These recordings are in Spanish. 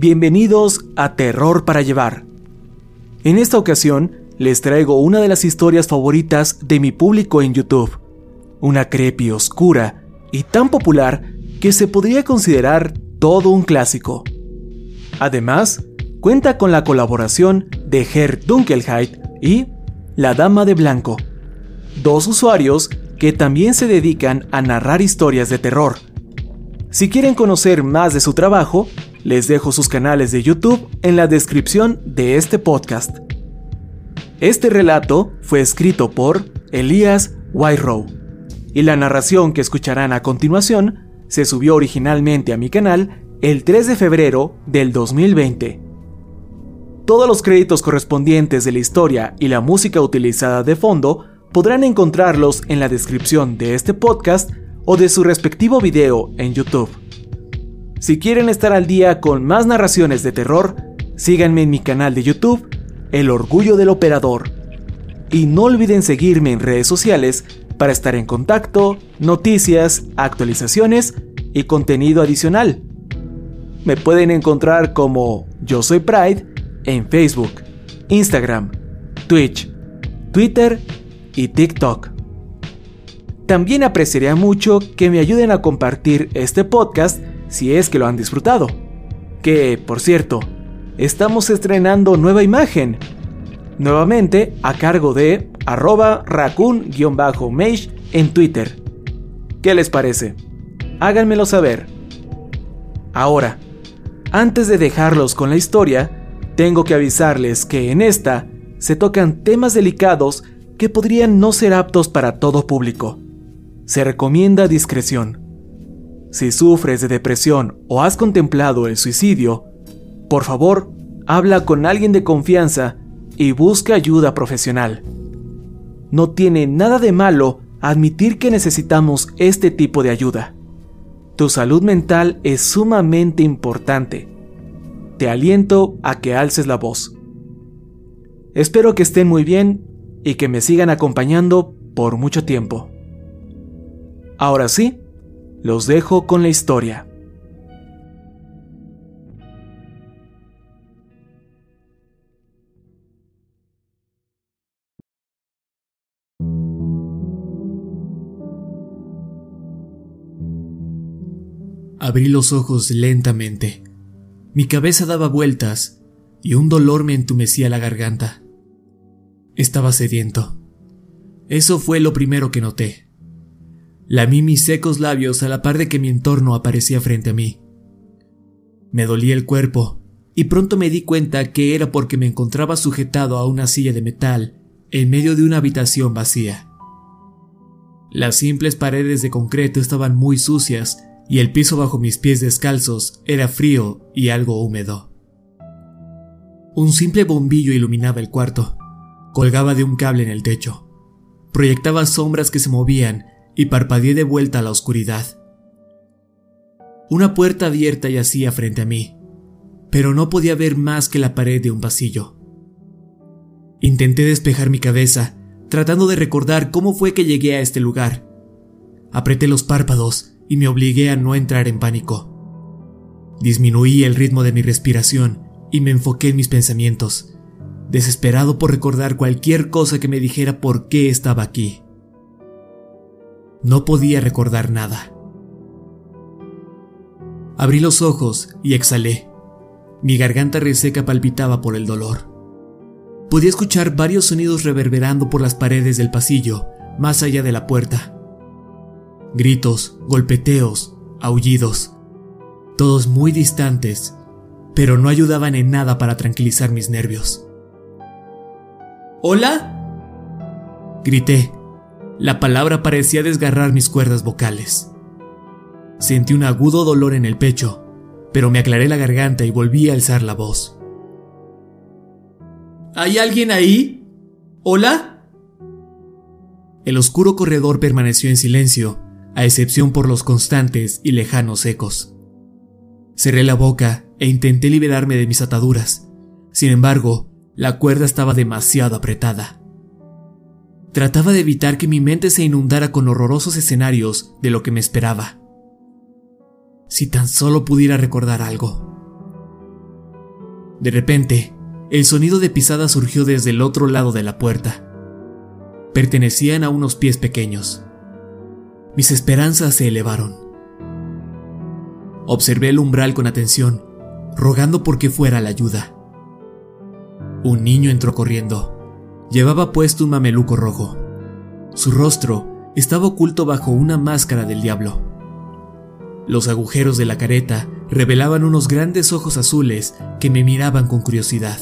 Bienvenidos a Terror para Llevar. En esta ocasión, les traigo una de las historias favoritas de mi público en YouTube. Una creepy oscura y tan popular que se podría considerar todo un clásico. Además, cuenta con la colaboración de Herr Dunkelheit y La Dama de Blanco, dos usuarios que también se dedican a narrar historias de terror. Si quieren conocer más de su trabajo, les dejo sus canales de YouTube en la descripción de este podcast. Este relato fue escrito por Elías Whiterow y la narración que escucharán a continuación se subió originalmente a mi canal el 3 de febrero del 2020. Todos los créditos correspondientes de la historia y la música utilizada de fondo podrán encontrarlos en la descripción de este podcast o de su respectivo video en YouTube. Si quieren estar al día con más narraciones de terror, síganme en mi canal de YouTube, El Orgullo del Operador. Y no olviden seguirme en redes sociales para estar en contacto, noticias, actualizaciones y contenido adicional. Me pueden encontrar como Yo Soy Pride en Facebook, Instagram, Twitch, Twitter y TikTok. También apreciaría mucho que me ayuden a compartir este podcast si es que lo han disfrutado. Que, por cierto, estamos estrenando nueva imagen. Nuevamente a cargo de arroba raccoon-mage en Twitter. ¿Qué les parece? Háganmelo saber. Ahora, antes de dejarlos con la historia, tengo que avisarles que en esta se tocan temas delicados que podrían no ser aptos para todo público. Se recomienda discreción. Si sufres de depresión o has contemplado el suicidio, por favor, habla con alguien de confianza y busca ayuda profesional. No tiene nada de malo admitir que necesitamos este tipo de ayuda. Tu salud mental es sumamente importante. Te aliento a que alces la voz. Espero que estén muy bien y que me sigan acompañando por mucho tiempo. Ahora sí, los dejo con la historia. Abrí los ojos lentamente. Mi cabeza daba vueltas y un dolor me entumecía la garganta. Estaba sediento. Eso fue lo primero que noté. Lamí mis secos labios a la par de que mi entorno aparecía frente a mí. Me dolía el cuerpo y pronto me di cuenta que era porque me encontraba sujetado a una silla de metal en medio de una habitación vacía. Las simples paredes de concreto estaban muy sucias y el piso bajo mis pies descalzos era frío y algo húmedo. Un simple bombillo iluminaba el cuarto. Colgaba de un cable en el techo. Proyectaba sombras que se movían y parpadeé de vuelta a la oscuridad. Una puerta abierta yacía frente a mí, pero no podía ver más que la pared de un pasillo. Intenté despejar mi cabeza, tratando de recordar cómo fue que llegué a este lugar. Apreté los párpados y me obligué a no entrar en pánico. Disminuí el ritmo de mi respiración y me enfoqué en mis pensamientos, desesperado por recordar cualquier cosa que me dijera por qué estaba aquí. No podía recordar nada. Abrí los ojos y exhalé. Mi garganta reseca palpitaba por el dolor. Podía escuchar varios sonidos reverberando por las paredes del pasillo, más allá de la puerta. Gritos, golpeteos, aullidos, todos muy distantes, pero no ayudaban en nada para tranquilizar mis nervios. ¿Hola? Grité. La palabra parecía desgarrar mis cuerdas vocales. Sentí un agudo dolor en el pecho, pero me aclaré la garganta y volví a alzar la voz. ¿Hay alguien ahí? ¿Hola? El oscuro corredor permaneció en silencio, a excepción por los constantes y lejanos ecos. Cerré la boca e intenté liberarme de mis ataduras. Sin embargo, la cuerda estaba demasiado apretada. Trataba de evitar que mi mente se inundara con horrorosos escenarios de lo que me esperaba. Si tan solo pudiera recordar algo. De repente, el sonido de pisada surgió desde el otro lado de la puerta. Pertenecían a unos pies pequeños. Mis esperanzas se elevaron. Observé el umbral con atención, rogando por que fuera la ayuda. Un niño entró corriendo. Llevaba puesto un mameluco rojo. Su rostro estaba oculto bajo una máscara del diablo. Los agujeros de la careta revelaban unos grandes ojos azules que me miraban con curiosidad.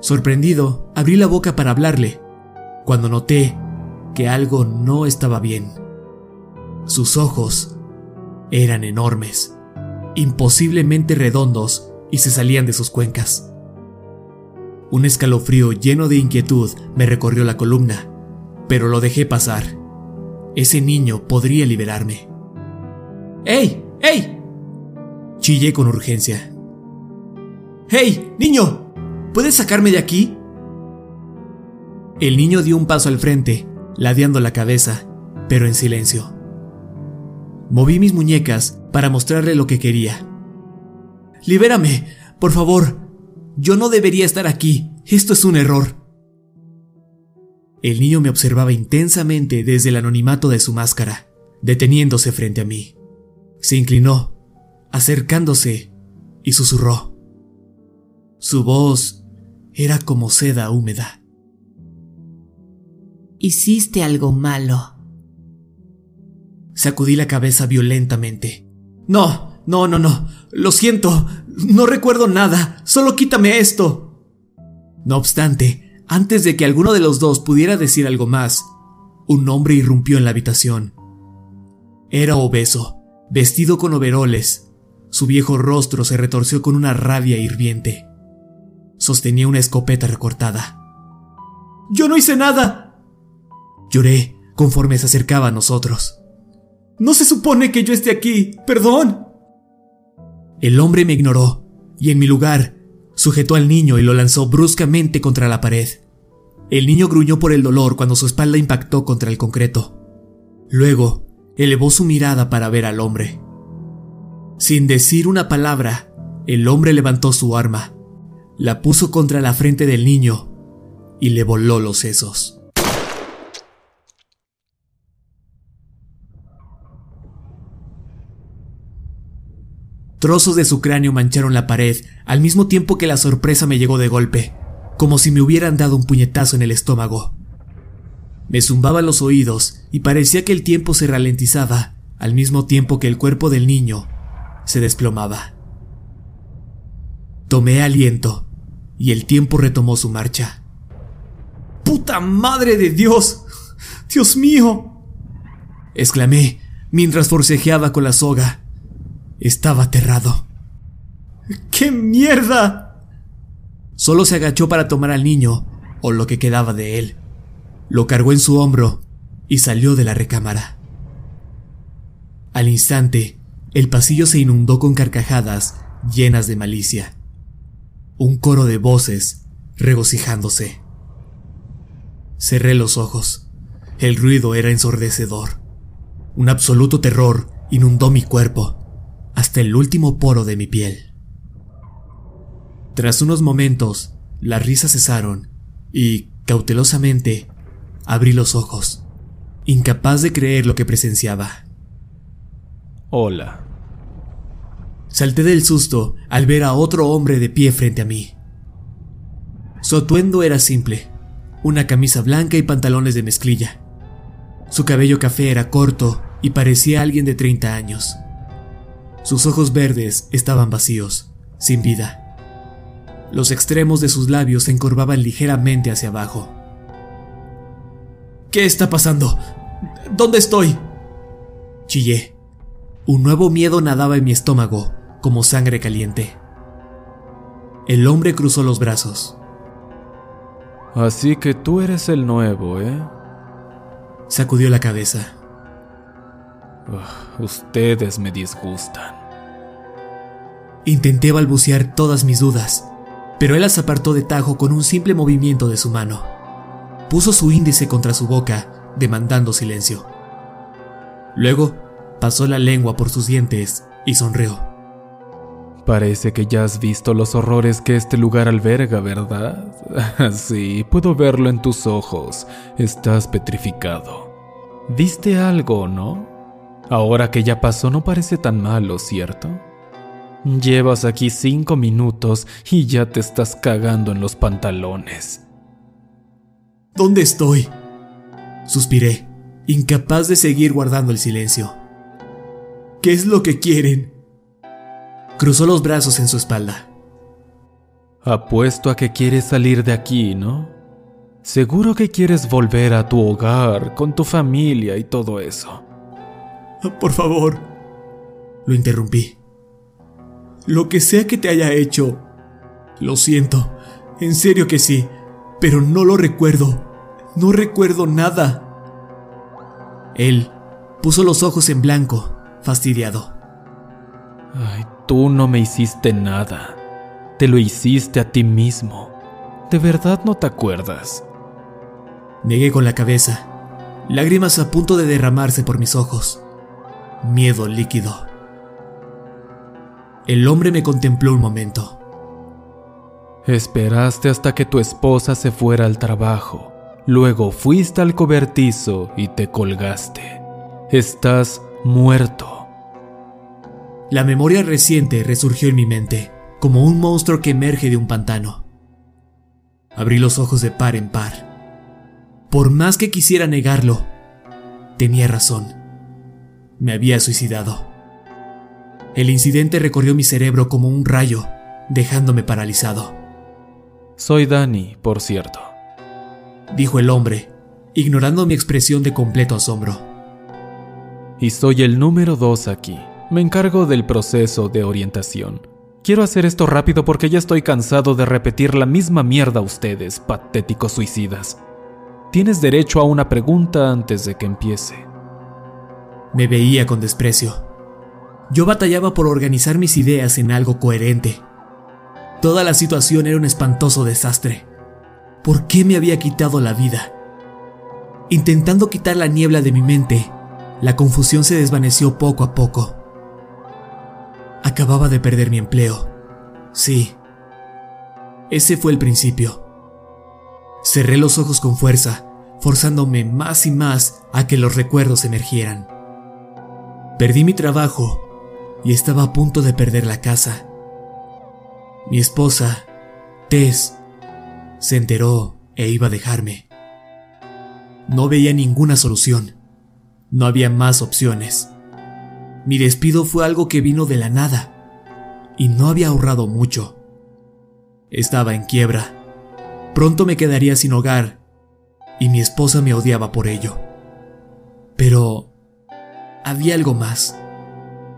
Sorprendido, abrí la boca para hablarle, cuando noté que algo no estaba bien. Sus ojos eran enormes, imposiblemente redondos y se salían de sus cuencas. Un escalofrío lleno de inquietud me recorrió la columna, pero lo dejé pasar. Ese niño podría liberarme. ¡Ey! ¡Ey! Chillé con urgencia. ¡Hey! ¡Niño! ¿Puedes sacarme de aquí? El niño dio un paso al frente, ladeando la cabeza, pero en silencio. Moví mis muñecas para mostrarle lo que quería. ¡Libérame! Por favor, yo no debería estar aquí. Esto es un error. El niño me observaba intensamente desde el anonimato de su máscara, deteniéndose frente a mí. Se inclinó, acercándose, y susurró. Su voz era como seda húmeda. Hiciste algo malo. Sacudí la cabeza violentamente. No, no, no, no. Lo siento. No recuerdo nada. Solo quítame esto. No obstante, antes de que alguno de los dos pudiera decir algo más, un hombre irrumpió en la habitación. Era obeso, vestido con overoles. Su viejo rostro se retorció con una rabia hirviente. Sostenía una escopeta recortada. Yo no hice nada. Lloré conforme se acercaba a nosotros. No se supone que yo esté aquí. Perdón. El hombre me ignoró y en mi lugar sujetó al niño y lo lanzó bruscamente contra la pared. El niño gruñó por el dolor cuando su espalda impactó contra el concreto. Luego, elevó su mirada para ver al hombre. Sin decir una palabra, el hombre levantó su arma, la puso contra la frente del niño y le voló los sesos. Trozos de su cráneo mancharon la pared, al mismo tiempo que la sorpresa me llegó de golpe, como si me hubieran dado un puñetazo en el estómago. Me zumbaban los oídos y parecía que el tiempo se ralentizaba, al mismo tiempo que el cuerpo del niño se desplomaba. Tomé aliento y el tiempo retomó su marcha. ¡Puta madre de Dios! ¡Dios mío! exclamé mientras forcejeaba con la soga. Estaba aterrado. ¡Qué mierda! Solo se agachó para tomar al niño, o lo que quedaba de él. Lo cargó en su hombro y salió de la recámara. Al instante, el pasillo se inundó con carcajadas llenas de malicia. Un coro de voces regocijándose. Cerré los ojos. El ruido era ensordecedor. Un absoluto terror inundó mi cuerpo hasta el último poro de mi piel. Tras unos momentos, las risas cesaron y, cautelosamente, abrí los ojos, incapaz de creer lo que presenciaba. Hola. Salté del susto al ver a otro hombre de pie frente a mí. Su atuendo era simple, una camisa blanca y pantalones de mezclilla. Su cabello café era corto y parecía alguien de 30 años. Sus ojos verdes estaban vacíos, sin vida. Los extremos de sus labios se encorvaban ligeramente hacia abajo. ¿Qué está pasando? ¿Dónde estoy? Chillé. Un nuevo miedo nadaba en mi estómago, como sangre caliente. El hombre cruzó los brazos. Así que tú eres el nuevo, ¿eh? Sacudió la cabeza. Ugh, ustedes me disgustan. Intenté balbucear todas mis dudas, pero él las apartó de tajo con un simple movimiento de su mano. Puso su índice contra su boca, demandando silencio. Luego, pasó la lengua por sus dientes y sonrió. Parece que ya has visto los horrores que este lugar alberga, ¿verdad? sí, puedo verlo en tus ojos. Estás petrificado. ¿Viste algo, no? Ahora que ya pasó no parece tan malo, ¿cierto? Llevas aquí cinco minutos y ya te estás cagando en los pantalones. ¿Dónde estoy? Suspiré, incapaz de seguir guardando el silencio. ¿Qué es lo que quieren? Cruzó los brazos en su espalda. Apuesto a que quieres salir de aquí, ¿no? Seguro que quieres volver a tu hogar, con tu familia y todo eso. Por favor, lo interrumpí. Lo que sea que te haya hecho, lo siento, en serio que sí, pero no lo recuerdo, no recuerdo nada. Él puso los ojos en blanco, fastidiado. Ay, tú no me hiciste nada. Te lo hiciste a ti mismo. ¿De verdad no te acuerdas? Negué con la cabeza, lágrimas a punto de derramarse por mis ojos. Miedo líquido. El hombre me contempló un momento. Esperaste hasta que tu esposa se fuera al trabajo. Luego fuiste al cobertizo y te colgaste. Estás muerto. La memoria reciente resurgió en mi mente, como un monstruo que emerge de un pantano. Abrí los ojos de par en par. Por más que quisiera negarlo, tenía razón. Me había suicidado. El incidente recorrió mi cerebro como un rayo, dejándome paralizado. Soy Danny, por cierto, dijo el hombre, ignorando mi expresión de completo asombro. Y soy el número dos aquí. Me encargo del proceso de orientación. Quiero hacer esto rápido porque ya estoy cansado de repetir la misma mierda a ustedes, patéticos suicidas. Tienes derecho a una pregunta antes de que empiece. Me veía con desprecio. Yo batallaba por organizar mis ideas en algo coherente. Toda la situación era un espantoso desastre. ¿Por qué me había quitado la vida? Intentando quitar la niebla de mi mente, la confusión se desvaneció poco a poco. Acababa de perder mi empleo. Sí. Ese fue el principio. Cerré los ojos con fuerza, forzándome más y más a que los recuerdos emergieran. Perdí mi trabajo y estaba a punto de perder la casa. Mi esposa, Tess, se enteró e iba a dejarme. No veía ninguna solución. No había más opciones. Mi despido fue algo que vino de la nada y no había ahorrado mucho. Estaba en quiebra. Pronto me quedaría sin hogar y mi esposa me odiaba por ello. Pero había algo más.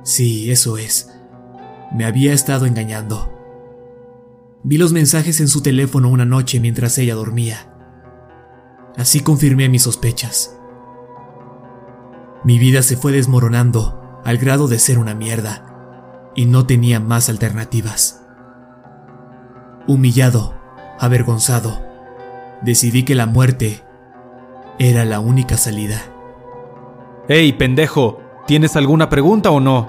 Sí, eso es. Me había estado engañando. Vi los mensajes en su teléfono una noche mientras ella dormía. Así confirmé mis sospechas. Mi vida se fue desmoronando al grado de ser una mierda y no tenía más alternativas. Humillado, avergonzado, decidí que la muerte era la única salida. ¡Ey, pendejo! ¿Tienes alguna pregunta o no?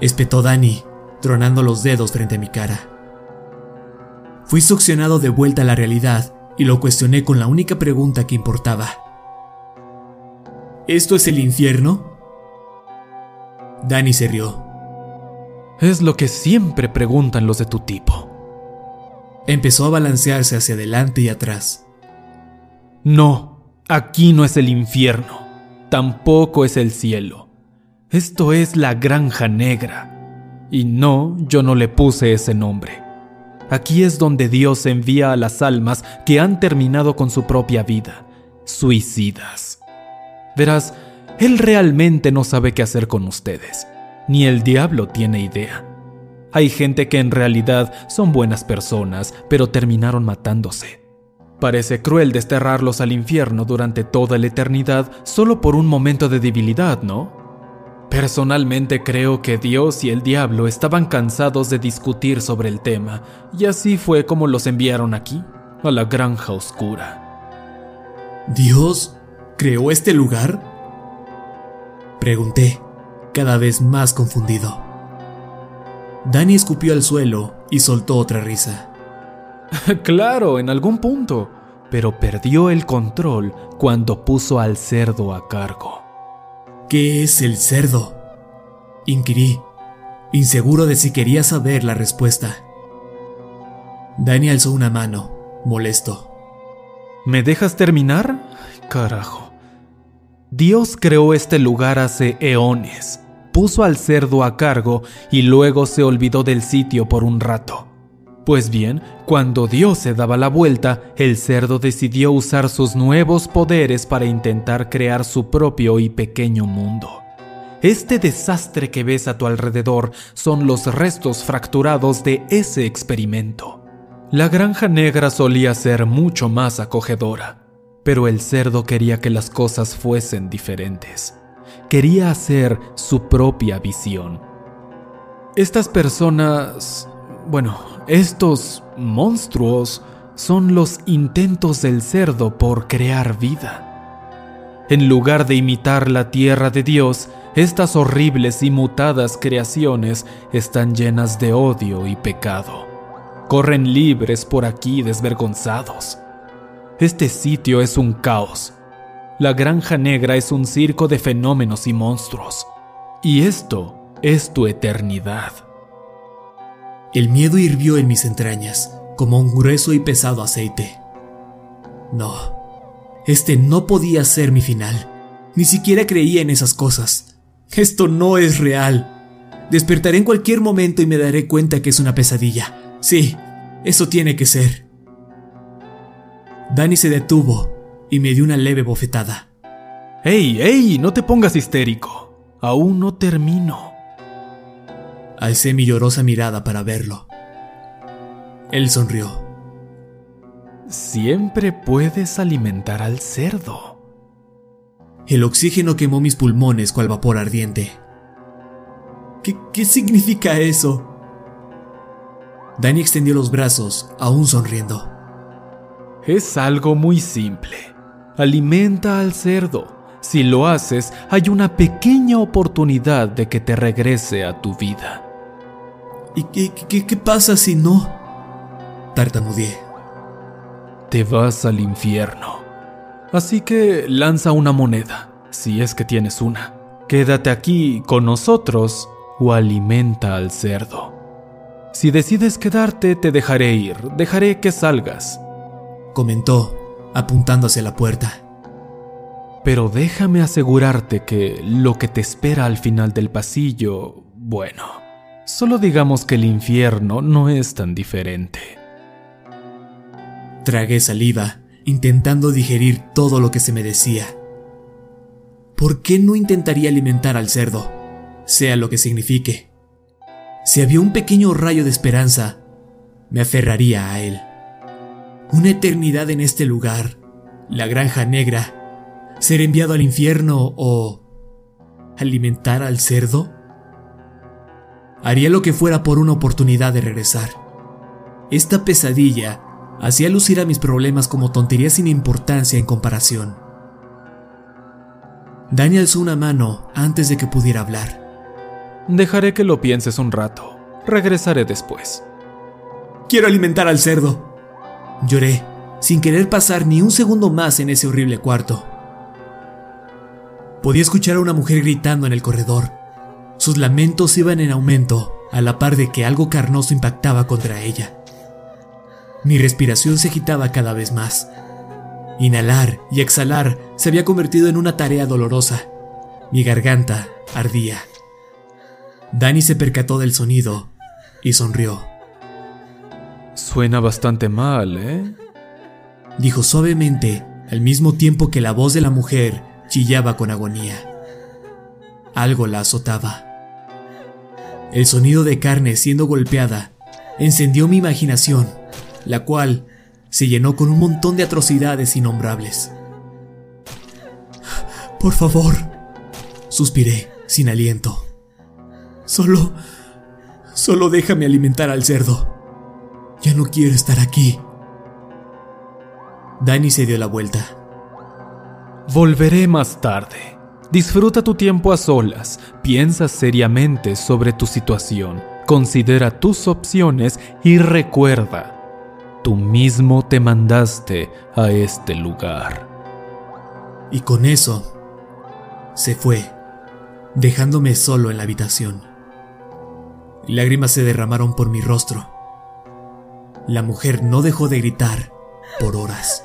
Espetó Dani, tronando los dedos frente a mi cara. Fui succionado de vuelta a la realidad y lo cuestioné con la única pregunta que importaba. ¿Esto es el infierno? Dani se rió. Es lo que siempre preguntan los de tu tipo. Empezó a balancearse hacia adelante y atrás. No, aquí no es el infierno, tampoco es el cielo. Esto es la granja negra. Y no, yo no le puse ese nombre. Aquí es donde Dios envía a las almas que han terminado con su propia vida, suicidas. Verás, Él realmente no sabe qué hacer con ustedes, ni el diablo tiene idea. Hay gente que en realidad son buenas personas, pero terminaron matándose. Parece cruel desterrarlos al infierno durante toda la eternidad solo por un momento de debilidad, ¿no? Personalmente creo que Dios y el diablo estaban cansados de discutir sobre el tema, y así fue como los enviaron aquí, a la granja oscura. ¿Dios creó este lugar? Pregunté, cada vez más confundido. Danny escupió al suelo y soltó otra risa. claro, en algún punto, pero perdió el control cuando puso al cerdo a cargo. ¿Qué es el cerdo? Inquirí, inseguro de si quería saber la respuesta. Danny alzó una mano, molesto. ¿Me dejas terminar? Carajo. Dios creó este lugar hace eones, puso al cerdo a cargo y luego se olvidó del sitio por un rato. Pues bien, cuando Dios se daba la vuelta, el cerdo decidió usar sus nuevos poderes para intentar crear su propio y pequeño mundo. Este desastre que ves a tu alrededor son los restos fracturados de ese experimento. La granja negra solía ser mucho más acogedora, pero el cerdo quería que las cosas fuesen diferentes. Quería hacer su propia visión. Estas personas... bueno, estos monstruos son los intentos del cerdo por crear vida. En lugar de imitar la tierra de Dios, estas horribles y mutadas creaciones están llenas de odio y pecado. Corren libres por aquí desvergonzados. Este sitio es un caos. La granja negra es un circo de fenómenos y monstruos. Y esto es tu eternidad. El miedo hirvió en mis entrañas, como un grueso y pesado aceite. No, este no podía ser mi final. Ni siquiera creía en esas cosas. Esto no es real. Despertaré en cualquier momento y me daré cuenta que es una pesadilla. Sí, eso tiene que ser. Danny se detuvo y me dio una leve bofetada. ¡Ey, ey! No te pongas histérico. Aún no termino. Alcé mi llorosa mirada para verlo. Él sonrió. Siempre puedes alimentar al cerdo. El oxígeno quemó mis pulmones cual vapor ardiente. ¿Qué, qué significa eso? Danny extendió los brazos, aún sonriendo. Es algo muy simple. Alimenta al cerdo. Si lo haces, hay una pequeña oportunidad de que te regrese a tu vida. ¿Y qué, qué, qué pasa si no? Tartamudeé. Te vas al infierno. Así que lanza una moneda, si es que tienes una. Quédate aquí con nosotros o alimenta al cerdo. Si decides quedarte, te dejaré ir, dejaré que salgas. Comentó, apuntando hacia la puerta. Pero déjame asegurarte que lo que te espera al final del pasillo, bueno, Solo digamos que el infierno no es tan diferente. Tragué saliva, intentando digerir todo lo que se me decía. ¿Por qué no intentaría alimentar al cerdo, sea lo que signifique? Si había un pequeño rayo de esperanza, me aferraría a él. Una eternidad en este lugar, la granja negra, ser enviado al infierno o ¿Alimentar al cerdo? Haría lo que fuera por una oportunidad de regresar. Esta pesadilla hacía lucir a mis problemas como tonterías sin importancia en comparación. Dani alzó una mano antes de que pudiera hablar. Dejaré que lo pienses un rato. Regresaré después. Quiero alimentar al cerdo. Lloré, sin querer pasar ni un segundo más en ese horrible cuarto. Podía escuchar a una mujer gritando en el corredor. Sus lamentos iban en aumento, a la par de que algo carnoso impactaba contra ella. Mi respiración se agitaba cada vez más. Inhalar y exhalar se había convertido en una tarea dolorosa. Mi garganta ardía. Danny se percató del sonido y sonrió. Suena bastante mal, ¿eh? Dijo suavemente, al mismo tiempo que la voz de la mujer chillaba con agonía. Algo la azotaba. El sonido de carne siendo golpeada encendió mi imaginación, la cual se llenó con un montón de atrocidades innombrables. Por favor, suspiré, sin aliento. Solo... Solo déjame alimentar al cerdo. Ya no quiero estar aquí. Danny se dio la vuelta. Volveré más tarde. Disfruta tu tiempo a solas, piensa seriamente sobre tu situación, considera tus opciones y recuerda, tú mismo te mandaste a este lugar. Y con eso, se fue, dejándome solo en la habitación. Lágrimas se derramaron por mi rostro. La mujer no dejó de gritar por horas.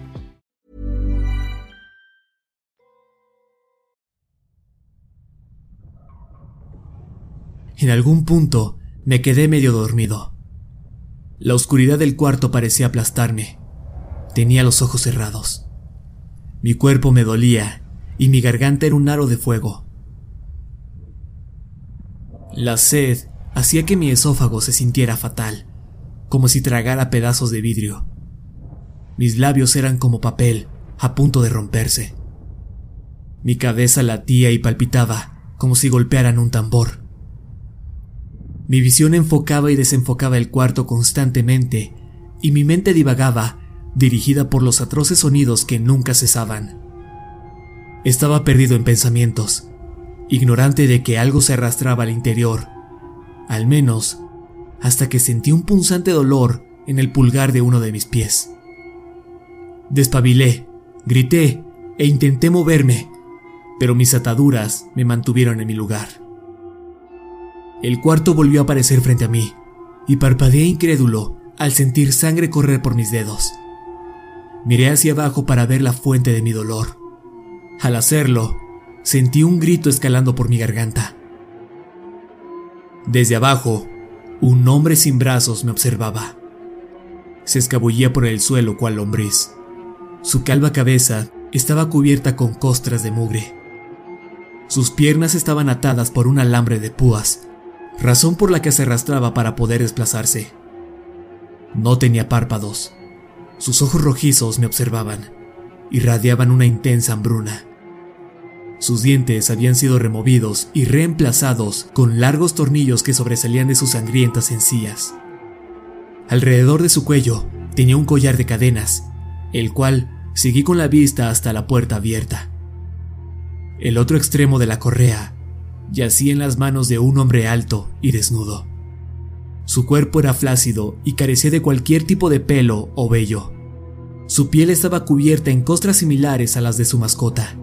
En algún punto me quedé medio dormido. La oscuridad del cuarto parecía aplastarme. Tenía los ojos cerrados. Mi cuerpo me dolía y mi garganta era un aro de fuego. La sed hacía que mi esófago se sintiera fatal, como si tragara pedazos de vidrio. Mis labios eran como papel, a punto de romperse. Mi cabeza latía y palpitaba, como si golpearan un tambor. Mi visión enfocaba y desenfocaba el cuarto constantemente, y mi mente divagaba, dirigida por los atroces sonidos que nunca cesaban. Estaba perdido en pensamientos, ignorante de que algo se arrastraba al interior, al menos hasta que sentí un punzante dolor en el pulgar de uno de mis pies. Despabilé, grité e intenté moverme, pero mis ataduras me mantuvieron en mi lugar. El cuarto volvió a aparecer frente a mí, y parpadeé incrédulo al sentir sangre correr por mis dedos. Miré hacia abajo para ver la fuente de mi dolor. Al hacerlo, sentí un grito escalando por mi garganta. Desde abajo, un hombre sin brazos me observaba. Se escabullía por el suelo cual lombriz. Su calva cabeza estaba cubierta con costras de mugre. Sus piernas estaban atadas por un alambre de púas, razón por la que se arrastraba para poder desplazarse. No tenía párpados. Sus ojos rojizos me observaban, irradiaban una intensa hambruna. Sus dientes habían sido removidos y reemplazados con largos tornillos que sobresalían de sus sangrientas encías. Alrededor de su cuello tenía un collar de cadenas, el cual seguí con la vista hasta la puerta abierta. El otro extremo de la correa yacía en las manos de un hombre alto y desnudo. Su cuerpo era flácido y carecía de cualquier tipo de pelo o vello. Su piel estaba cubierta en costras similares a las de su mascota.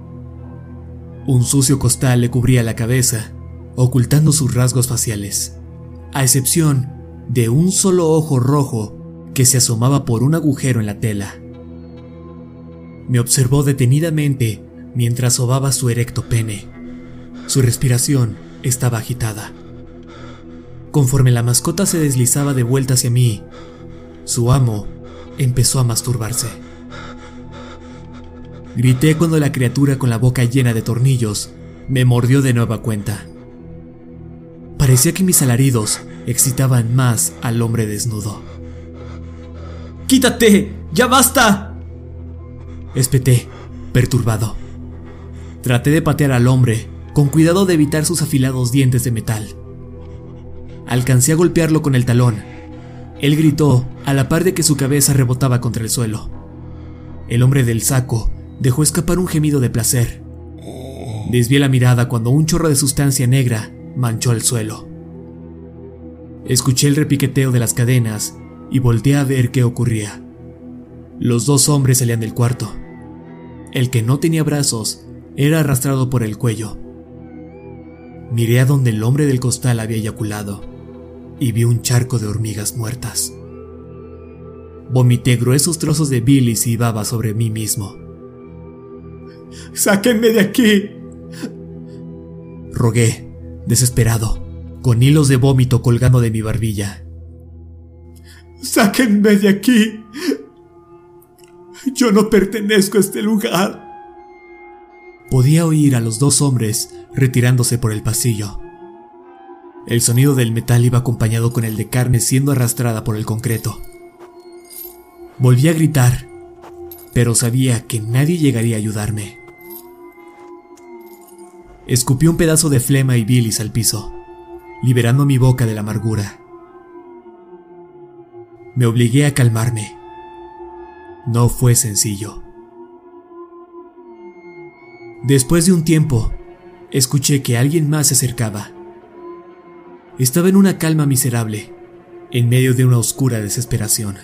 Un sucio costal le cubría la cabeza, ocultando sus rasgos faciales, a excepción de un solo ojo rojo que se asomaba por un agujero en la tela. Me observó detenidamente mientras sobaba su erecto pene. Su respiración estaba agitada. Conforme la mascota se deslizaba de vuelta hacia mí, su amo empezó a masturbarse. Grité cuando la criatura con la boca llena de tornillos me mordió de nueva cuenta. Parecía que mis alaridos excitaban más al hombre desnudo. ¡Quítate! ¡Ya basta! Espeté, perturbado. Traté de patear al hombre, con cuidado de evitar sus afilados dientes de metal. Alcancé a golpearlo con el talón. Él gritó a la par de que su cabeza rebotaba contra el suelo. El hombre del saco dejó escapar un gemido de placer. Desvié la mirada cuando un chorro de sustancia negra manchó el suelo. Escuché el repiqueteo de las cadenas y volteé a ver qué ocurría. Los dos hombres salían del cuarto. El que no tenía brazos era arrastrado por el cuello. Miré a donde el hombre del costal había eyaculado y vi un charco de hormigas muertas. Vomité gruesos trozos de bilis y baba sobre mí mismo. ¡Sáquenme de aquí! Rogué, desesperado, con hilos de vómito colgando de mi barbilla. ¡Sáquenme de aquí! Yo no pertenezco a este lugar. Podía oír a los dos hombres retirándose por el pasillo. El sonido del metal iba acompañado con el de carne siendo arrastrada por el concreto. Volví a gritar, pero sabía que nadie llegaría a ayudarme. Escupí un pedazo de flema y bilis al piso, liberando mi boca de la amargura. Me obligué a calmarme. No fue sencillo. Después de un tiempo, escuché que alguien más se acercaba. Estaba en una calma miserable, en medio de una oscura desesperación.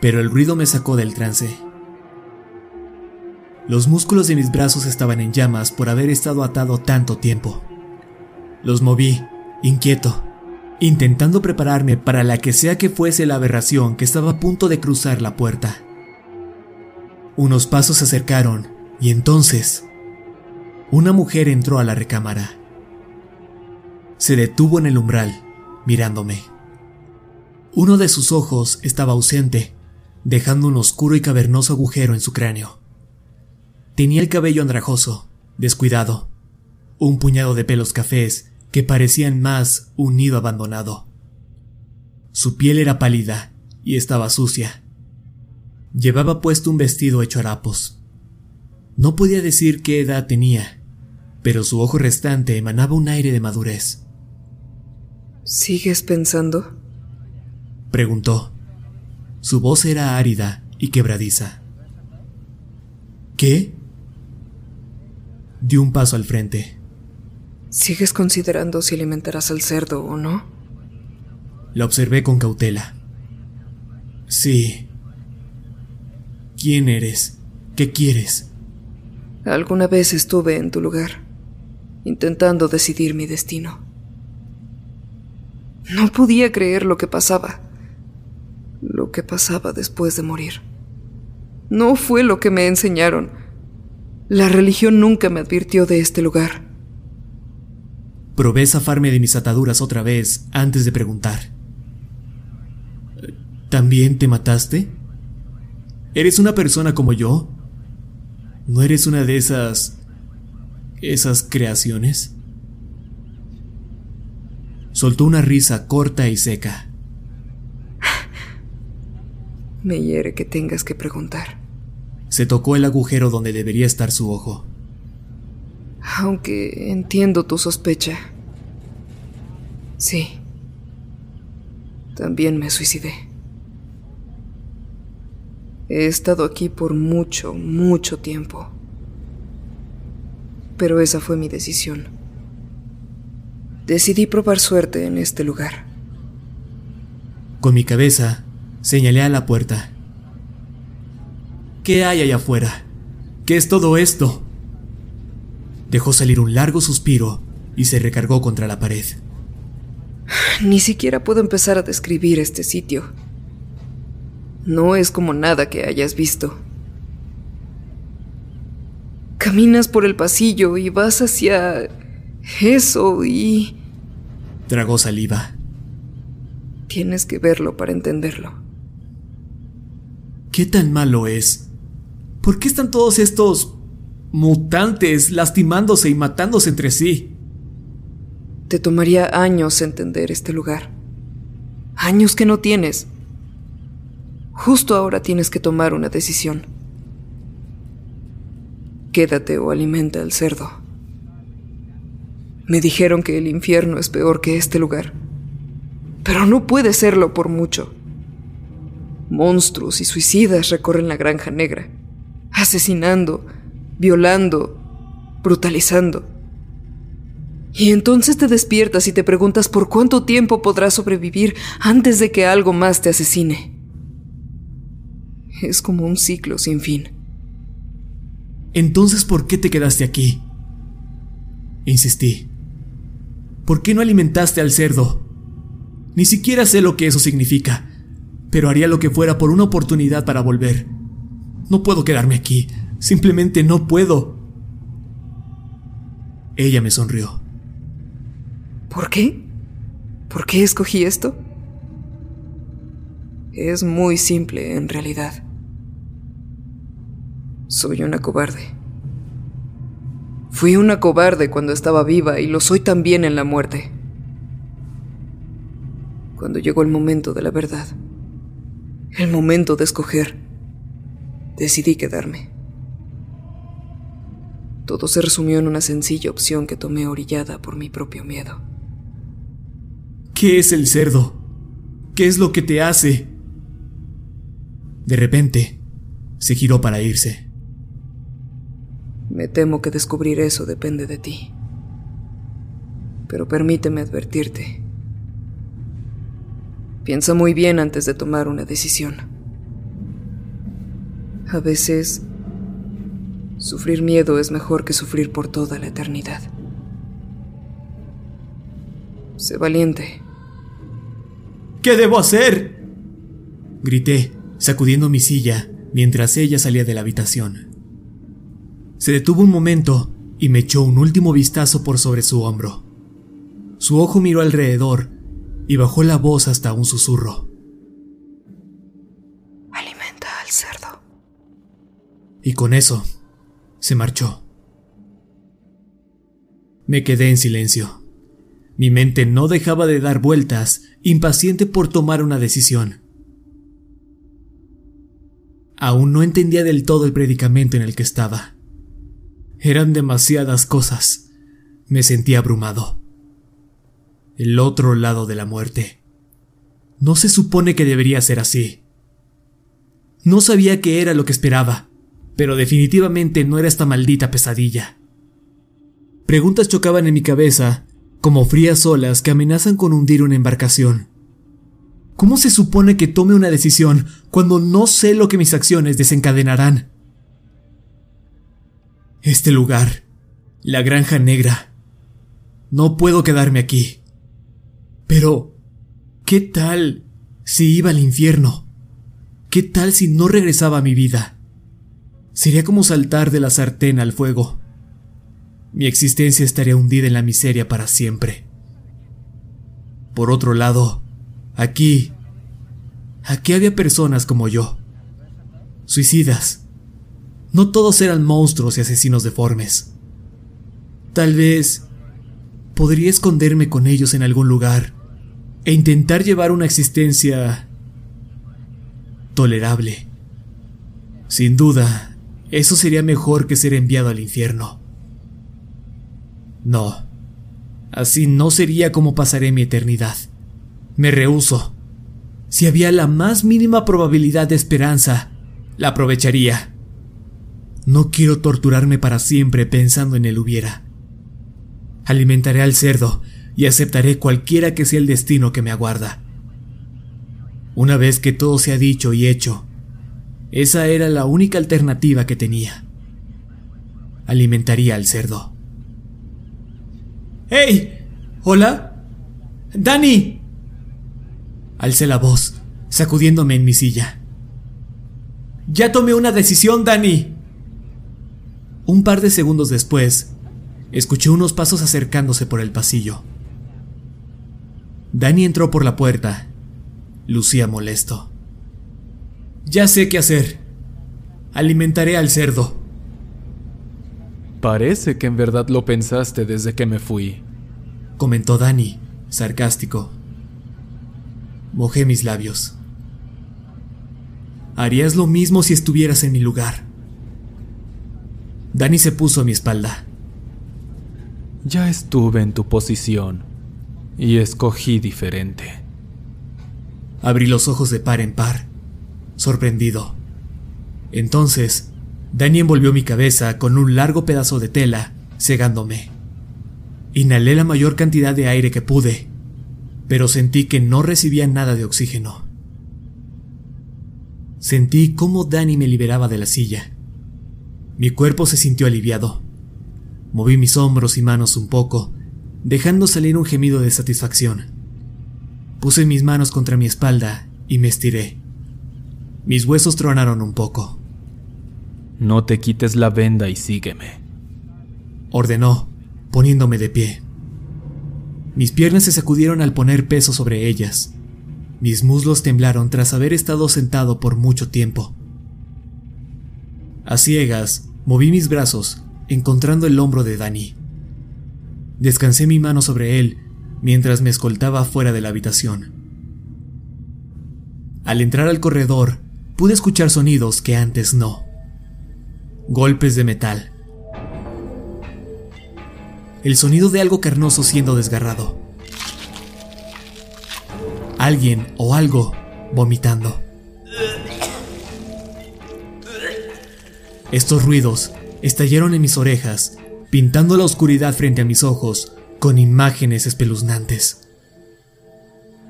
Pero el ruido me sacó del trance. Los músculos de mis brazos estaban en llamas por haber estado atado tanto tiempo. Los moví, inquieto, intentando prepararme para la que sea que fuese la aberración que estaba a punto de cruzar la puerta. Unos pasos se acercaron y entonces una mujer entró a la recámara. Se detuvo en el umbral, mirándome. Uno de sus ojos estaba ausente, dejando un oscuro y cavernoso agujero en su cráneo. Tenía el cabello andrajoso, descuidado, un puñado de pelos cafés que parecían más un nido abandonado. Su piel era pálida y estaba sucia. Llevaba puesto un vestido hecho harapos. No podía decir qué edad tenía, pero su ojo restante emanaba un aire de madurez. ¿Sigues pensando? Preguntó. Su voz era árida y quebradiza. ¿Qué? Dio un paso al frente. ¿Sigues considerando si alimentarás al cerdo o no? La observé con cautela. Sí. ¿Quién eres? ¿Qué quieres? Alguna vez estuve en tu lugar, intentando decidir mi destino. No podía creer lo que pasaba, lo que pasaba después de morir. No fue lo que me enseñaron. La religión nunca me advirtió de este lugar. Probé zafarme de mis ataduras otra vez antes de preguntar. ¿También te mataste? ¿Eres una persona como yo? ¿No eres una de esas... esas creaciones? Soltó una risa corta y seca. Me hiere que tengas que preguntar. Se tocó el agujero donde debería estar su ojo. Aunque entiendo tu sospecha. Sí. También me suicidé. He estado aquí por mucho, mucho tiempo. Pero esa fue mi decisión. Decidí probar suerte en este lugar. Con mi cabeza, señalé a la puerta. ¿Qué hay allá afuera? ¿Qué es todo esto? Dejó salir un largo suspiro y se recargó contra la pared. Ni siquiera puedo empezar a describir este sitio. No es como nada que hayas visto. Caminas por el pasillo y vas hacia eso y... Tragó saliva. Tienes que verlo para entenderlo. ¿Qué tan malo es? ¿Por qué están todos estos mutantes lastimándose y matándose entre sí? Te tomaría años entender este lugar. Años que no tienes. Justo ahora tienes que tomar una decisión. Quédate o alimenta al cerdo. Me dijeron que el infierno es peor que este lugar. Pero no puede serlo por mucho. Monstruos y suicidas recorren la granja negra, asesinando, violando, brutalizando. Y entonces te despiertas y te preguntas por cuánto tiempo podrás sobrevivir antes de que algo más te asesine. Es como un ciclo sin fin. Entonces, ¿por qué te quedaste aquí? Insistí. ¿Por qué no alimentaste al cerdo? Ni siquiera sé lo que eso significa, pero haría lo que fuera por una oportunidad para volver. No puedo quedarme aquí, simplemente no puedo. Ella me sonrió. ¿Por qué? ¿Por qué escogí esto? Es muy simple en realidad. Soy una cobarde. Fui una cobarde cuando estaba viva y lo soy también en la muerte. Cuando llegó el momento de la verdad, el momento de escoger, decidí quedarme. Todo se resumió en una sencilla opción que tomé orillada por mi propio miedo. ¿Qué es el cerdo? ¿Qué es lo que te hace? De repente, se giró para irse. Me temo que descubrir eso depende de ti. Pero permíteme advertirte. Piensa muy bien antes de tomar una decisión. A veces, sufrir miedo es mejor que sufrir por toda la eternidad. Sé valiente. ¿Qué debo hacer? Grité, sacudiendo mi silla mientras ella salía de la habitación. Se detuvo un momento y me echó un último vistazo por sobre su hombro. Su ojo miró alrededor y bajó la voz hasta un susurro. Alimenta al cerdo. Y con eso, se marchó. Me quedé en silencio. Mi mente no dejaba de dar vueltas, impaciente por tomar una decisión. Aún no entendía del todo el predicamento en el que estaba. Eran demasiadas cosas. Me sentía abrumado. El otro lado de la muerte. No se supone que debería ser así. No sabía qué era lo que esperaba, pero definitivamente no era esta maldita pesadilla. Preguntas chocaban en mi cabeza como frías olas que amenazan con hundir una embarcación. ¿Cómo se supone que tome una decisión cuando no sé lo que mis acciones desencadenarán? Este lugar, la granja negra. No puedo quedarme aquí. Pero, ¿qué tal si iba al infierno? ¿Qué tal si no regresaba a mi vida? Sería como saltar de la sartén al fuego mi existencia estaría hundida en la miseria para siempre. Por otro lado, aquí, aquí había personas como yo, suicidas. No todos eran monstruos y asesinos deformes. Tal vez podría esconderme con ellos en algún lugar e intentar llevar una existencia tolerable. Sin duda, eso sería mejor que ser enviado al infierno. No. Así no sería como pasaré mi eternidad. Me rehuso. Si había la más mínima probabilidad de esperanza, la aprovecharía. No quiero torturarme para siempre pensando en el hubiera. Alimentaré al cerdo y aceptaré cualquiera que sea el destino que me aguarda. Una vez que todo se ha dicho y hecho, esa era la única alternativa que tenía. Alimentaría al cerdo. ¡Hey! ¿Hola? ¡Dani! Alcé la voz, sacudiéndome en mi silla. Ya tomé una decisión, Dani. Un par de segundos después, escuché unos pasos acercándose por el pasillo. Dani entró por la puerta. Lucía molesto. Ya sé qué hacer. Alimentaré al cerdo. Parece que en verdad lo pensaste desde que me fui, comentó Dani, sarcástico. Mojé mis labios. Harías lo mismo si estuvieras en mi lugar. Dani se puso a mi espalda. Ya estuve en tu posición y escogí diferente. Abrí los ojos de par en par, sorprendido. Entonces, Dani envolvió mi cabeza con un largo pedazo de tela, cegándome. Inhalé la mayor cantidad de aire que pude, pero sentí que no recibía nada de oxígeno. Sentí cómo Dani me liberaba de la silla. Mi cuerpo se sintió aliviado. Moví mis hombros y manos un poco dejando salir un gemido de satisfacción. Puse mis manos contra mi espalda y me estiré. Mis huesos tronaron un poco. No te quites la venda y sígueme. Ordenó, poniéndome de pie. Mis piernas se sacudieron al poner peso sobre ellas. Mis muslos temblaron tras haber estado sentado por mucho tiempo. A ciegas, moví mis brazos, encontrando el hombro de Dani. Descansé mi mano sobre él mientras me escoltaba fuera de la habitación. Al entrar al corredor, pude escuchar sonidos que antes no. Golpes de metal. El sonido de algo carnoso siendo desgarrado. Alguien o algo vomitando. Estos ruidos estallaron en mis orejas pintando la oscuridad frente a mis ojos con imágenes espeluznantes.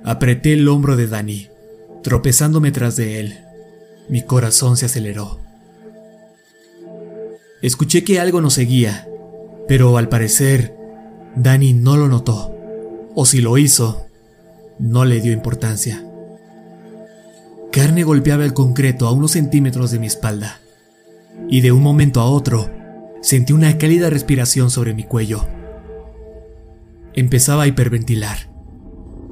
Apreté el hombro de Dani, tropezándome tras de él. Mi corazón se aceleró. Escuché que algo nos seguía, pero al parecer, Dani no lo notó, o si lo hizo, no le dio importancia. Carne golpeaba el concreto a unos centímetros de mi espalda, y de un momento a otro sentí una cálida respiración sobre mi cuello. Empezaba a hiperventilar,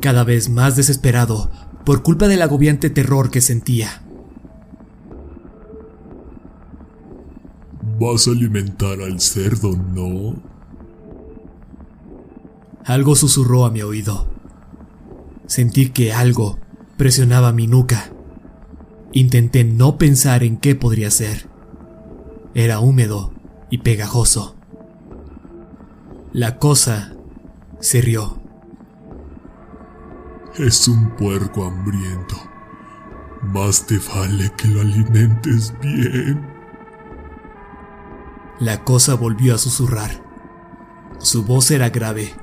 cada vez más desesperado por culpa del agobiante terror que sentía. Vas a alimentar al cerdo, ¿no? Algo susurró a mi oído. Sentí que algo presionaba mi nuca. Intenté no pensar en qué podría ser. Era húmedo y pegajoso. La cosa se rió. Es un puerco hambriento. Más te vale que lo alimentes bien. La cosa volvió a susurrar. Su voz era grave,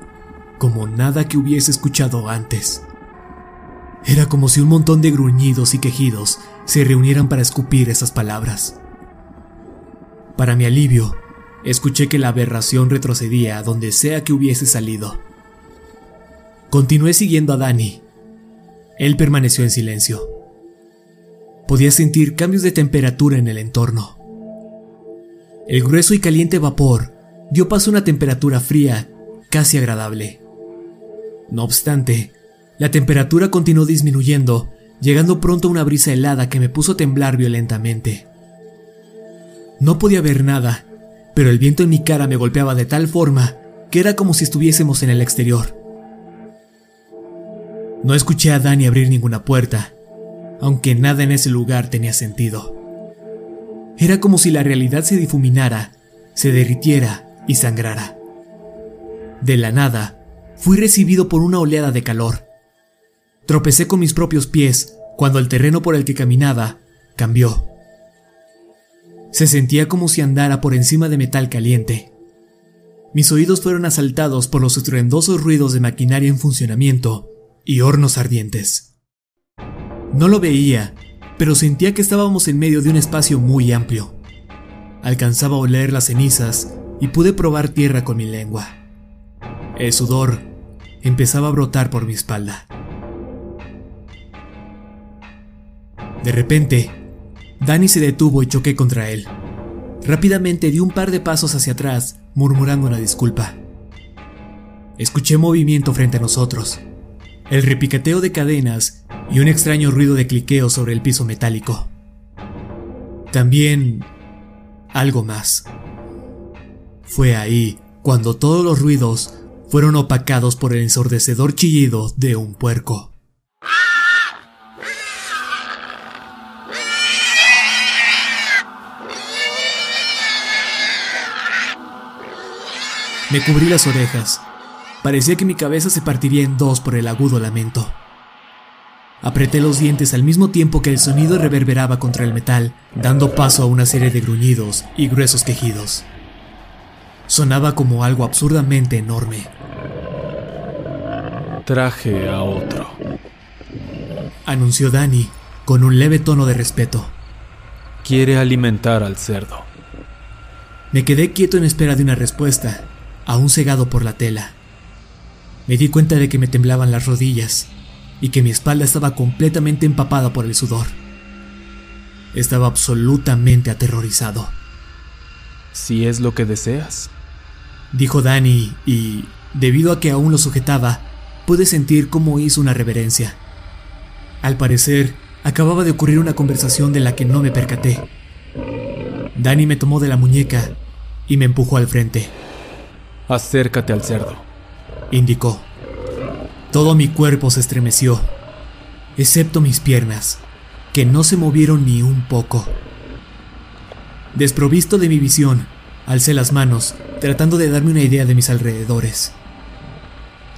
como nada que hubiese escuchado antes. Era como si un montón de gruñidos y quejidos se reunieran para escupir esas palabras. Para mi alivio, escuché que la aberración retrocedía a donde sea que hubiese salido. Continué siguiendo a Dani. Él permaneció en silencio. Podía sentir cambios de temperatura en el entorno. El grueso y caliente vapor dio paso a una temperatura fría, casi agradable. No obstante, la temperatura continuó disminuyendo, llegando pronto a una brisa helada que me puso a temblar violentamente. No podía ver nada, pero el viento en mi cara me golpeaba de tal forma que era como si estuviésemos en el exterior. No escuché a Dani abrir ninguna puerta, aunque nada en ese lugar tenía sentido. Era como si la realidad se difuminara, se derritiera y sangrara. De la nada, fui recibido por una oleada de calor. Tropecé con mis propios pies cuando el terreno por el que caminaba cambió. Se sentía como si andara por encima de metal caliente. Mis oídos fueron asaltados por los estruendosos ruidos de maquinaria en funcionamiento y hornos ardientes. No lo veía, pero sentía que estábamos en medio de un espacio muy amplio. Alcanzaba a oler las cenizas y pude probar tierra con mi lengua. El sudor empezaba a brotar por mi espalda. De repente, Danny se detuvo y choqué contra él. Rápidamente di un par de pasos hacia atrás, murmurando una disculpa. Escuché movimiento frente a nosotros, el repiqueteo de cadenas y un extraño ruido de cliqueo sobre el piso metálico. También algo más. Fue ahí cuando todos los ruidos fueron opacados por el ensordecedor chillido de un puerco. Me cubrí las orejas. Parecía que mi cabeza se partiría en dos por el agudo lamento. Apreté los dientes al mismo tiempo que el sonido reverberaba contra el metal, dando paso a una serie de gruñidos y gruesos quejidos. Sonaba como algo absurdamente enorme. Traje a otro, anunció Danny con un leve tono de respeto. Quiere alimentar al cerdo. Me quedé quieto en espera de una respuesta, aún cegado por la tela. Me di cuenta de que me temblaban las rodillas y que mi espalda estaba completamente empapada por el sudor. Estaba absolutamente aterrorizado. Si es lo que deseas, dijo Danny y, debido a que aún lo sujetaba, pude sentir cómo hizo una reverencia. Al parecer, acababa de ocurrir una conversación de la que no me percaté. Danny me tomó de la muñeca y me empujó al frente. Acércate al cerdo, indicó. Todo mi cuerpo se estremeció, excepto mis piernas, que no se movieron ni un poco. Desprovisto de mi visión, alcé las manos, tratando de darme una idea de mis alrededores.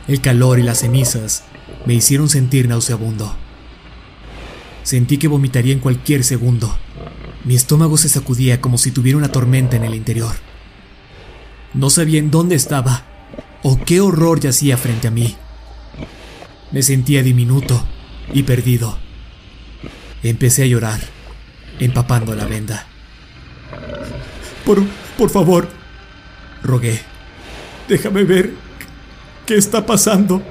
El calor y las cenizas me hicieron sentir nauseabundo. Sentí que vomitaría en cualquier segundo. Mi estómago se sacudía como si tuviera una tormenta en el interior. No sabía en dónde estaba o qué horror yacía frente a mí. Me sentía diminuto y perdido. Empecé a llorar, empapando la venda. Por, por favor, rogué. Déjame ver qué está pasando.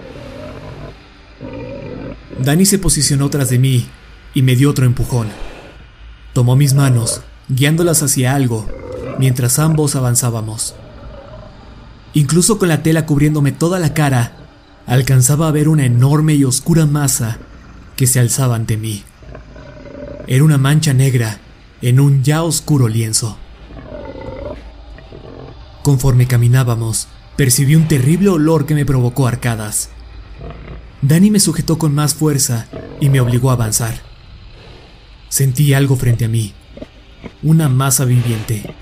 Dani se posicionó tras de mí y me dio otro empujón. Tomó mis manos, guiándolas hacia algo, mientras ambos avanzábamos. Incluso con la tela cubriéndome toda la cara, alcanzaba a ver una enorme y oscura masa que se alzaba ante mí. Era una mancha negra en un ya oscuro lienzo. Conforme caminábamos, percibí un terrible olor que me provocó arcadas. Danny me sujetó con más fuerza y me obligó a avanzar. Sentí algo frente a mí, una masa viviente,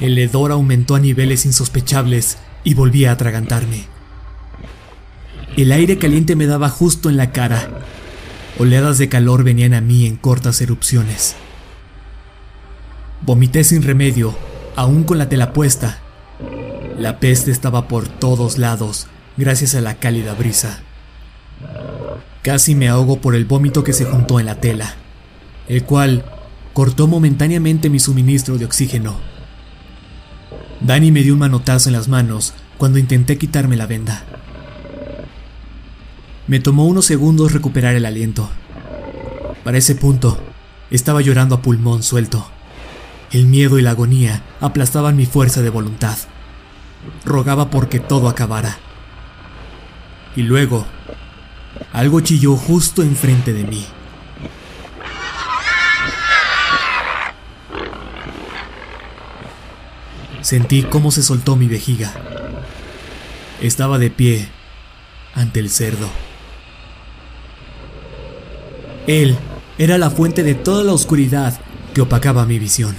el hedor aumentó a niveles insospechables y volví a atragantarme. El aire caliente me daba justo en la cara. Oleadas de calor venían a mí en cortas erupciones. Vomité sin remedio, aún con la tela puesta. La peste estaba por todos lados, gracias a la cálida brisa. Casi me ahogo por el vómito que se juntó en la tela, el cual cortó momentáneamente mi suministro de oxígeno. Danny me dio un manotazo en las manos cuando intenté quitarme la venda. Me tomó unos segundos recuperar el aliento. Para ese punto, estaba llorando a pulmón suelto. El miedo y la agonía aplastaban mi fuerza de voluntad. Rogaba porque todo acabara. Y luego, algo chilló justo enfrente de mí. Sentí cómo se soltó mi vejiga. Estaba de pie ante el cerdo. Él era la fuente de toda la oscuridad que opacaba mi visión.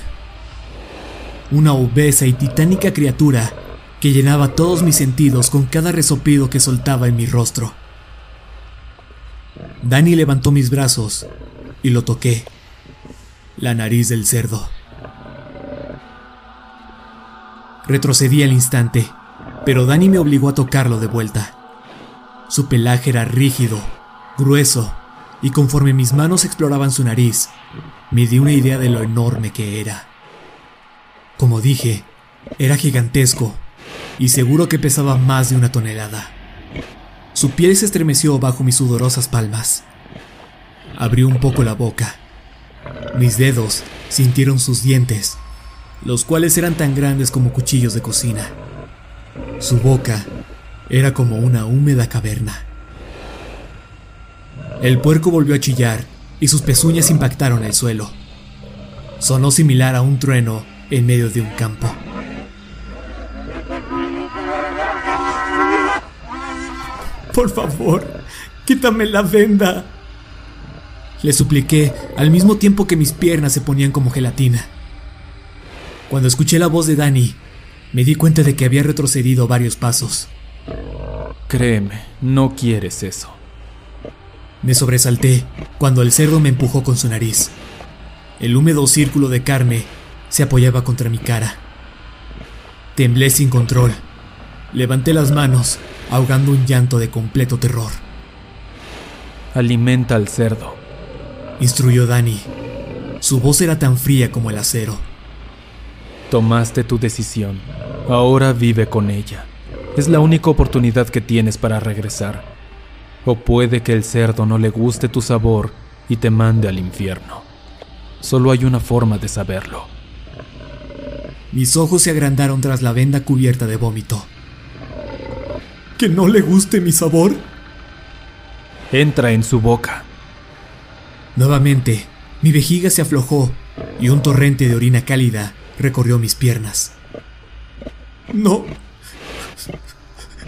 Una obesa y titánica criatura que llenaba todos mis sentidos con cada resoplido que soltaba en mi rostro. Dani levantó mis brazos y lo toqué. La nariz del cerdo. Retrocedí al instante, pero Dani me obligó a tocarlo de vuelta. Su pelaje era rígido, grueso, y conforme mis manos exploraban su nariz, me di una idea de lo enorme que era. Como dije, era gigantesco y seguro que pesaba más de una tonelada. Su piel se estremeció bajo mis sudorosas palmas. Abrió un poco la boca. Mis dedos sintieron sus dientes, los cuales eran tan grandes como cuchillos de cocina. Su boca era como una húmeda caverna. El puerco volvió a chillar y sus pezuñas impactaron el suelo. Sonó similar a un trueno en medio de un campo. Por favor, quítame la venda. Le supliqué al mismo tiempo que mis piernas se ponían como gelatina. Cuando escuché la voz de Dani, me di cuenta de que había retrocedido varios pasos. Créeme, no quieres eso. Me sobresalté cuando el cerdo me empujó con su nariz. El húmedo círculo de carne se apoyaba contra mi cara. Temblé sin control. Levanté las manos ahogando un llanto de completo terror. Alimenta al cerdo, instruyó Dani. Su voz era tan fría como el acero. Tomaste tu decisión. Ahora vive con ella. Es la única oportunidad que tienes para regresar. O puede que el cerdo no le guste tu sabor y te mande al infierno. Solo hay una forma de saberlo. Mis ojos se agrandaron tras la venda cubierta de vómito que no le guste mi sabor? Entra en su boca. Nuevamente, mi vejiga se aflojó y un torrente de orina cálida recorrió mis piernas. No.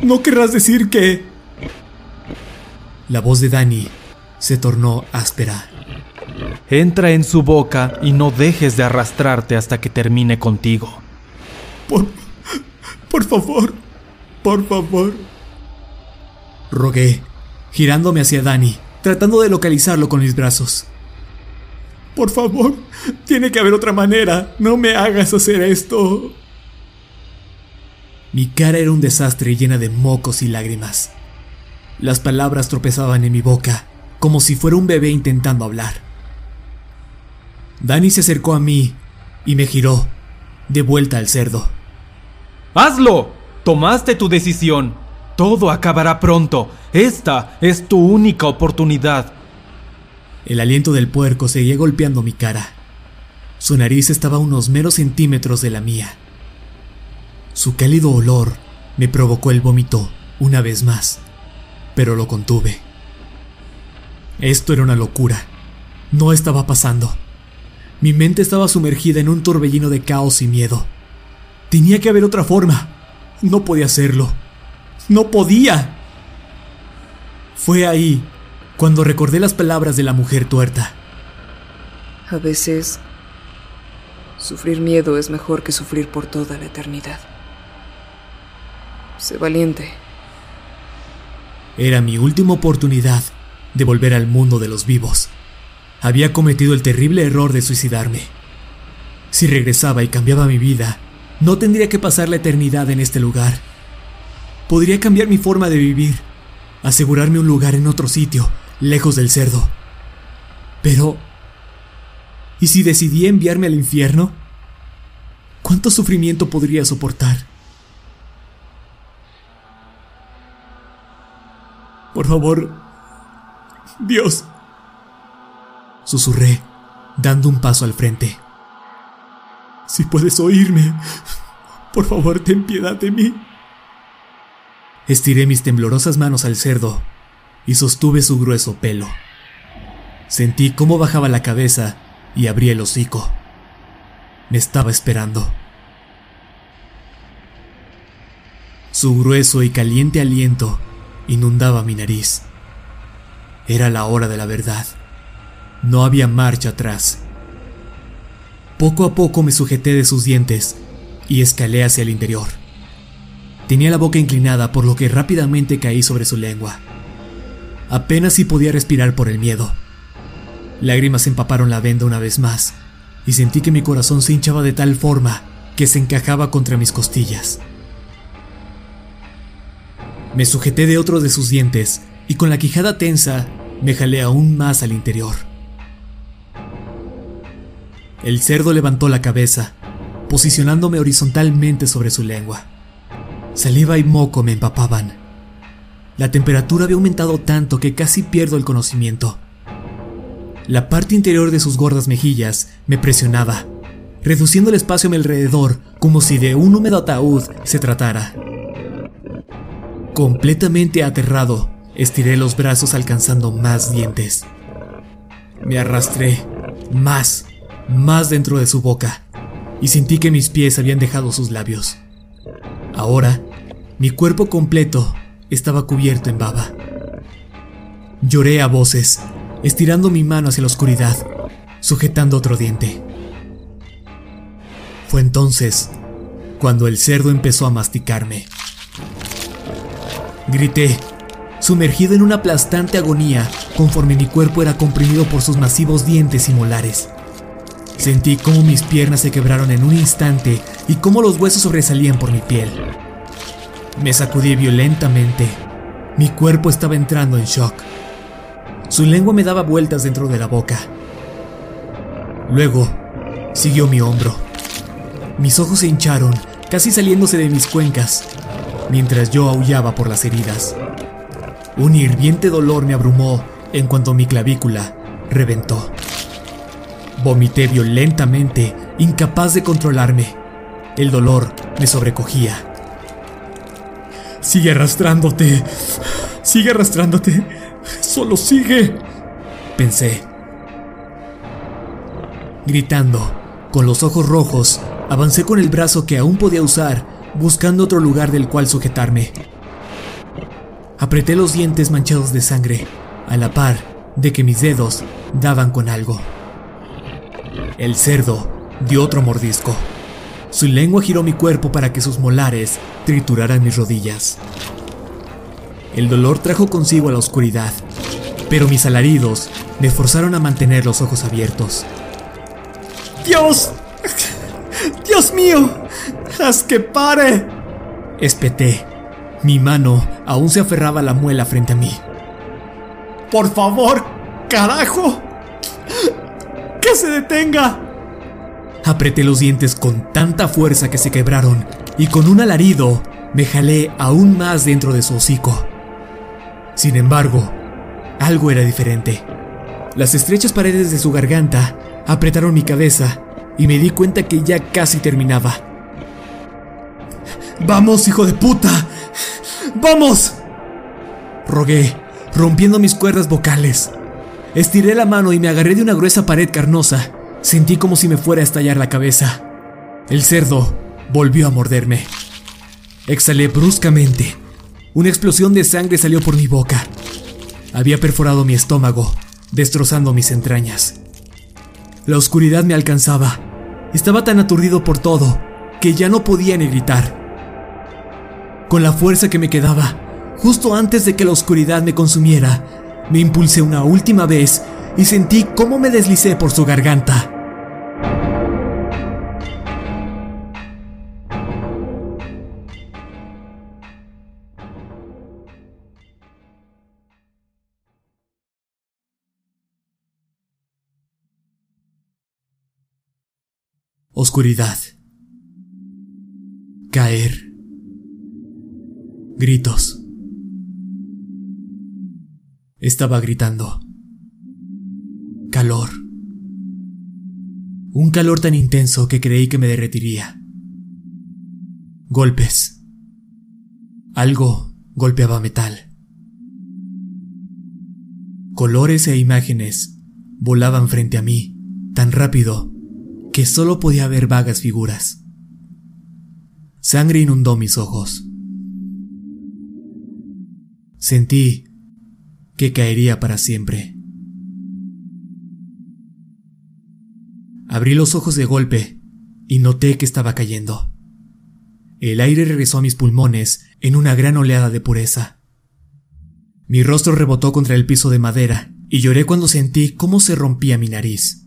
No querrás decir que... La voz de Dani se tornó áspera. Entra en su boca y no dejes de arrastrarte hasta que termine contigo. Por... Por favor. Por favor. Rogué, girándome hacia Dani, tratando de localizarlo con mis brazos. Por favor, tiene que haber otra manera. No me hagas hacer esto. Mi cara era un desastre llena de mocos y lágrimas. Las palabras tropezaban en mi boca, como si fuera un bebé intentando hablar. Dani se acercó a mí y me giró, de vuelta al cerdo. ¡Hazlo! Tomaste tu decisión. Todo acabará pronto. Esta es tu única oportunidad. El aliento del puerco seguía golpeando mi cara. Su nariz estaba a unos meros centímetros de la mía. Su cálido olor me provocó el vómito una vez más, pero lo contuve. Esto era una locura. No estaba pasando. Mi mente estaba sumergida en un torbellino de caos y miedo. Tenía que haber otra forma. No podía hacerlo. No podía. Fue ahí cuando recordé las palabras de la mujer tuerta. A veces, sufrir miedo es mejor que sufrir por toda la eternidad. Sé valiente. Era mi última oportunidad de volver al mundo de los vivos. Había cometido el terrible error de suicidarme. Si regresaba y cambiaba mi vida, no tendría que pasar la eternidad en este lugar podría cambiar mi forma de vivir, asegurarme un lugar en otro sitio, lejos del cerdo. Pero... ¿Y si decidí enviarme al infierno? ¿Cuánto sufrimiento podría soportar? Por favor, Dios, susurré, dando un paso al frente. Si puedes oírme, por favor, ten piedad de mí. Estiré mis temblorosas manos al cerdo y sostuve su grueso pelo. Sentí cómo bajaba la cabeza y abrí el hocico. Me estaba esperando. Su grueso y caliente aliento inundaba mi nariz. Era la hora de la verdad. No había marcha atrás. Poco a poco me sujeté de sus dientes y escalé hacia el interior. Tenía la boca inclinada por lo que rápidamente caí sobre su lengua. Apenas si podía respirar por el miedo. Lágrimas empaparon la venda una vez más y sentí que mi corazón se hinchaba de tal forma que se encajaba contra mis costillas. Me sujeté de otro de sus dientes y con la quijada tensa me jalé aún más al interior. El cerdo levantó la cabeza, posicionándome horizontalmente sobre su lengua. Saliva y moco me empapaban. La temperatura había aumentado tanto que casi pierdo el conocimiento. La parte interior de sus gordas mejillas me presionaba, reduciendo el espacio a mi alrededor como si de un húmedo ataúd se tratara. Completamente aterrado, estiré los brazos alcanzando más dientes. Me arrastré más, más dentro de su boca y sentí que mis pies habían dejado sus labios. Ahora, mi cuerpo completo estaba cubierto en baba. Lloré a voces, estirando mi mano hacia la oscuridad, sujetando otro diente. Fue entonces cuando el cerdo empezó a masticarme. Grité, sumergido en una aplastante agonía conforme mi cuerpo era comprimido por sus masivos dientes y molares. Sentí cómo mis piernas se quebraron en un instante y cómo los huesos sobresalían por mi piel. Me sacudí violentamente. Mi cuerpo estaba entrando en shock. Su lengua me daba vueltas dentro de la boca. Luego, siguió mi hombro. Mis ojos se hincharon, casi saliéndose de mis cuencas, mientras yo aullaba por las heridas. Un hirviente dolor me abrumó en cuanto mi clavícula reventó. Vomité violentamente, incapaz de controlarme. El dolor me sobrecogía. Sigue arrastrándote. Sigue arrastrándote. Solo sigue. Pensé. Gritando, con los ojos rojos, avancé con el brazo que aún podía usar, buscando otro lugar del cual sujetarme. Apreté los dientes manchados de sangre, a la par de que mis dedos daban con algo. El cerdo dio otro mordisco. Su lengua giró mi cuerpo para que sus molares trituraran mis rodillas. El dolor trajo consigo a la oscuridad, pero mis alaridos me forzaron a mantener los ojos abiertos. ¡Dios! ¡Dios mío! ¡Haz que pare! Espeté. Mi mano aún se aferraba a la muela frente a mí. ¡Por favor! ¡Carajo! ¡Que se detenga! Apreté los dientes con tanta fuerza que se quebraron y con un alarido me jalé aún más dentro de su hocico. Sin embargo, algo era diferente. Las estrechas paredes de su garganta apretaron mi cabeza y me di cuenta que ya casi terminaba. ¡Vamos, hijo de puta! ¡Vamos! Rogué, rompiendo mis cuerdas vocales. Estiré la mano y me agarré de una gruesa pared carnosa. Sentí como si me fuera a estallar la cabeza. El cerdo volvió a morderme. Exhalé bruscamente. Una explosión de sangre salió por mi boca. Había perforado mi estómago, destrozando mis entrañas. La oscuridad me alcanzaba. Estaba tan aturdido por todo que ya no podía ni gritar. Con la fuerza que me quedaba, justo antes de que la oscuridad me consumiera, me impulsé una última vez y sentí cómo me deslicé por su garganta. Oscuridad. Caer. Gritos. Estaba gritando. Calor. Un calor tan intenso que creí que me derretiría. Golpes. Algo golpeaba metal. Colores e imágenes volaban frente a mí, tan rápido que solo podía ver vagas figuras. Sangre inundó mis ojos. Sentí que caería para siempre. Abrí los ojos de golpe y noté que estaba cayendo. El aire regresó a mis pulmones en una gran oleada de pureza. Mi rostro rebotó contra el piso de madera y lloré cuando sentí cómo se rompía mi nariz.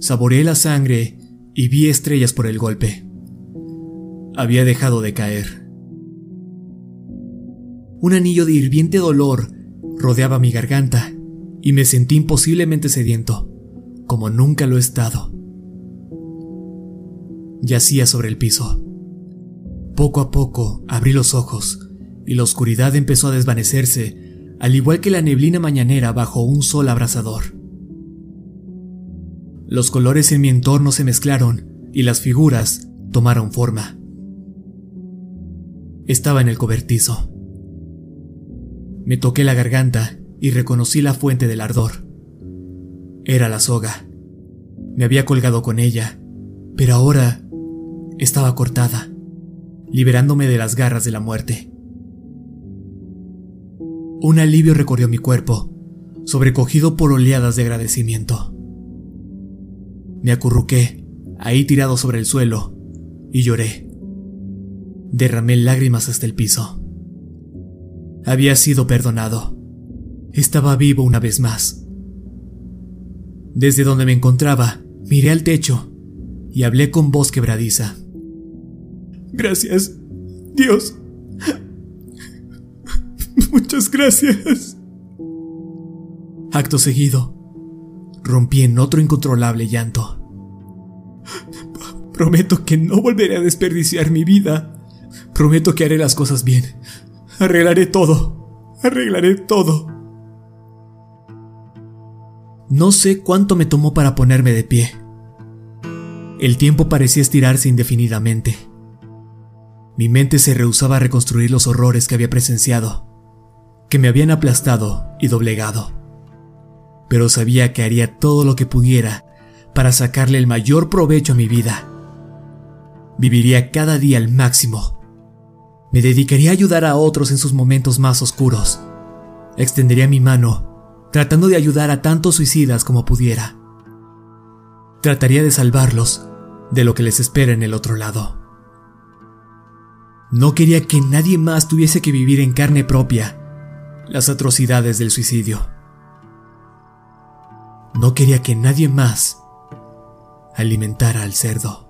Saboreé la sangre y vi estrellas por el golpe. Había dejado de caer. Un anillo de hirviente dolor rodeaba mi garganta y me sentí imposiblemente sediento, como nunca lo he estado. Yacía sobre el piso. Poco a poco abrí los ojos y la oscuridad empezó a desvanecerse, al igual que la neblina mañanera bajo un sol abrasador. Los colores en mi entorno se mezclaron y las figuras tomaron forma. Estaba en el cobertizo. Me toqué la garganta y reconocí la fuente del ardor. Era la soga. Me había colgado con ella, pero ahora estaba cortada, liberándome de las garras de la muerte. Un alivio recorrió mi cuerpo, sobrecogido por oleadas de agradecimiento. Me acurruqué, ahí tirado sobre el suelo, y lloré. Derramé lágrimas hasta el piso. Había sido perdonado. Estaba vivo una vez más. Desde donde me encontraba, miré al techo y hablé con voz quebradiza. Gracias, Dios. Muchas gracias. Acto seguido, rompí en otro incontrolable llanto. Prometo que no volveré a desperdiciar mi vida. Prometo que haré las cosas bien. Arreglaré todo. Arreglaré todo. No sé cuánto me tomó para ponerme de pie. El tiempo parecía estirarse indefinidamente. Mi mente se rehusaba a reconstruir los horrores que había presenciado, que me habían aplastado y doblegado pero sabía que haría todo lo que pudiera para sacarle el mayor provecho a mi vida. Viviría cada día al máximo. Me dedicaría a ayudar a otros en sus momentos más oscuros. Extendería mi mano, tratando de ayudar a tantos suicidas como pudiera. Trataría de salvarlos de lo que les espera en el otro lado. No quería que nadie más tuviese que vivir en carne propia las atrocidades del suicidio. No quería que nadie más alimentara al cerdo.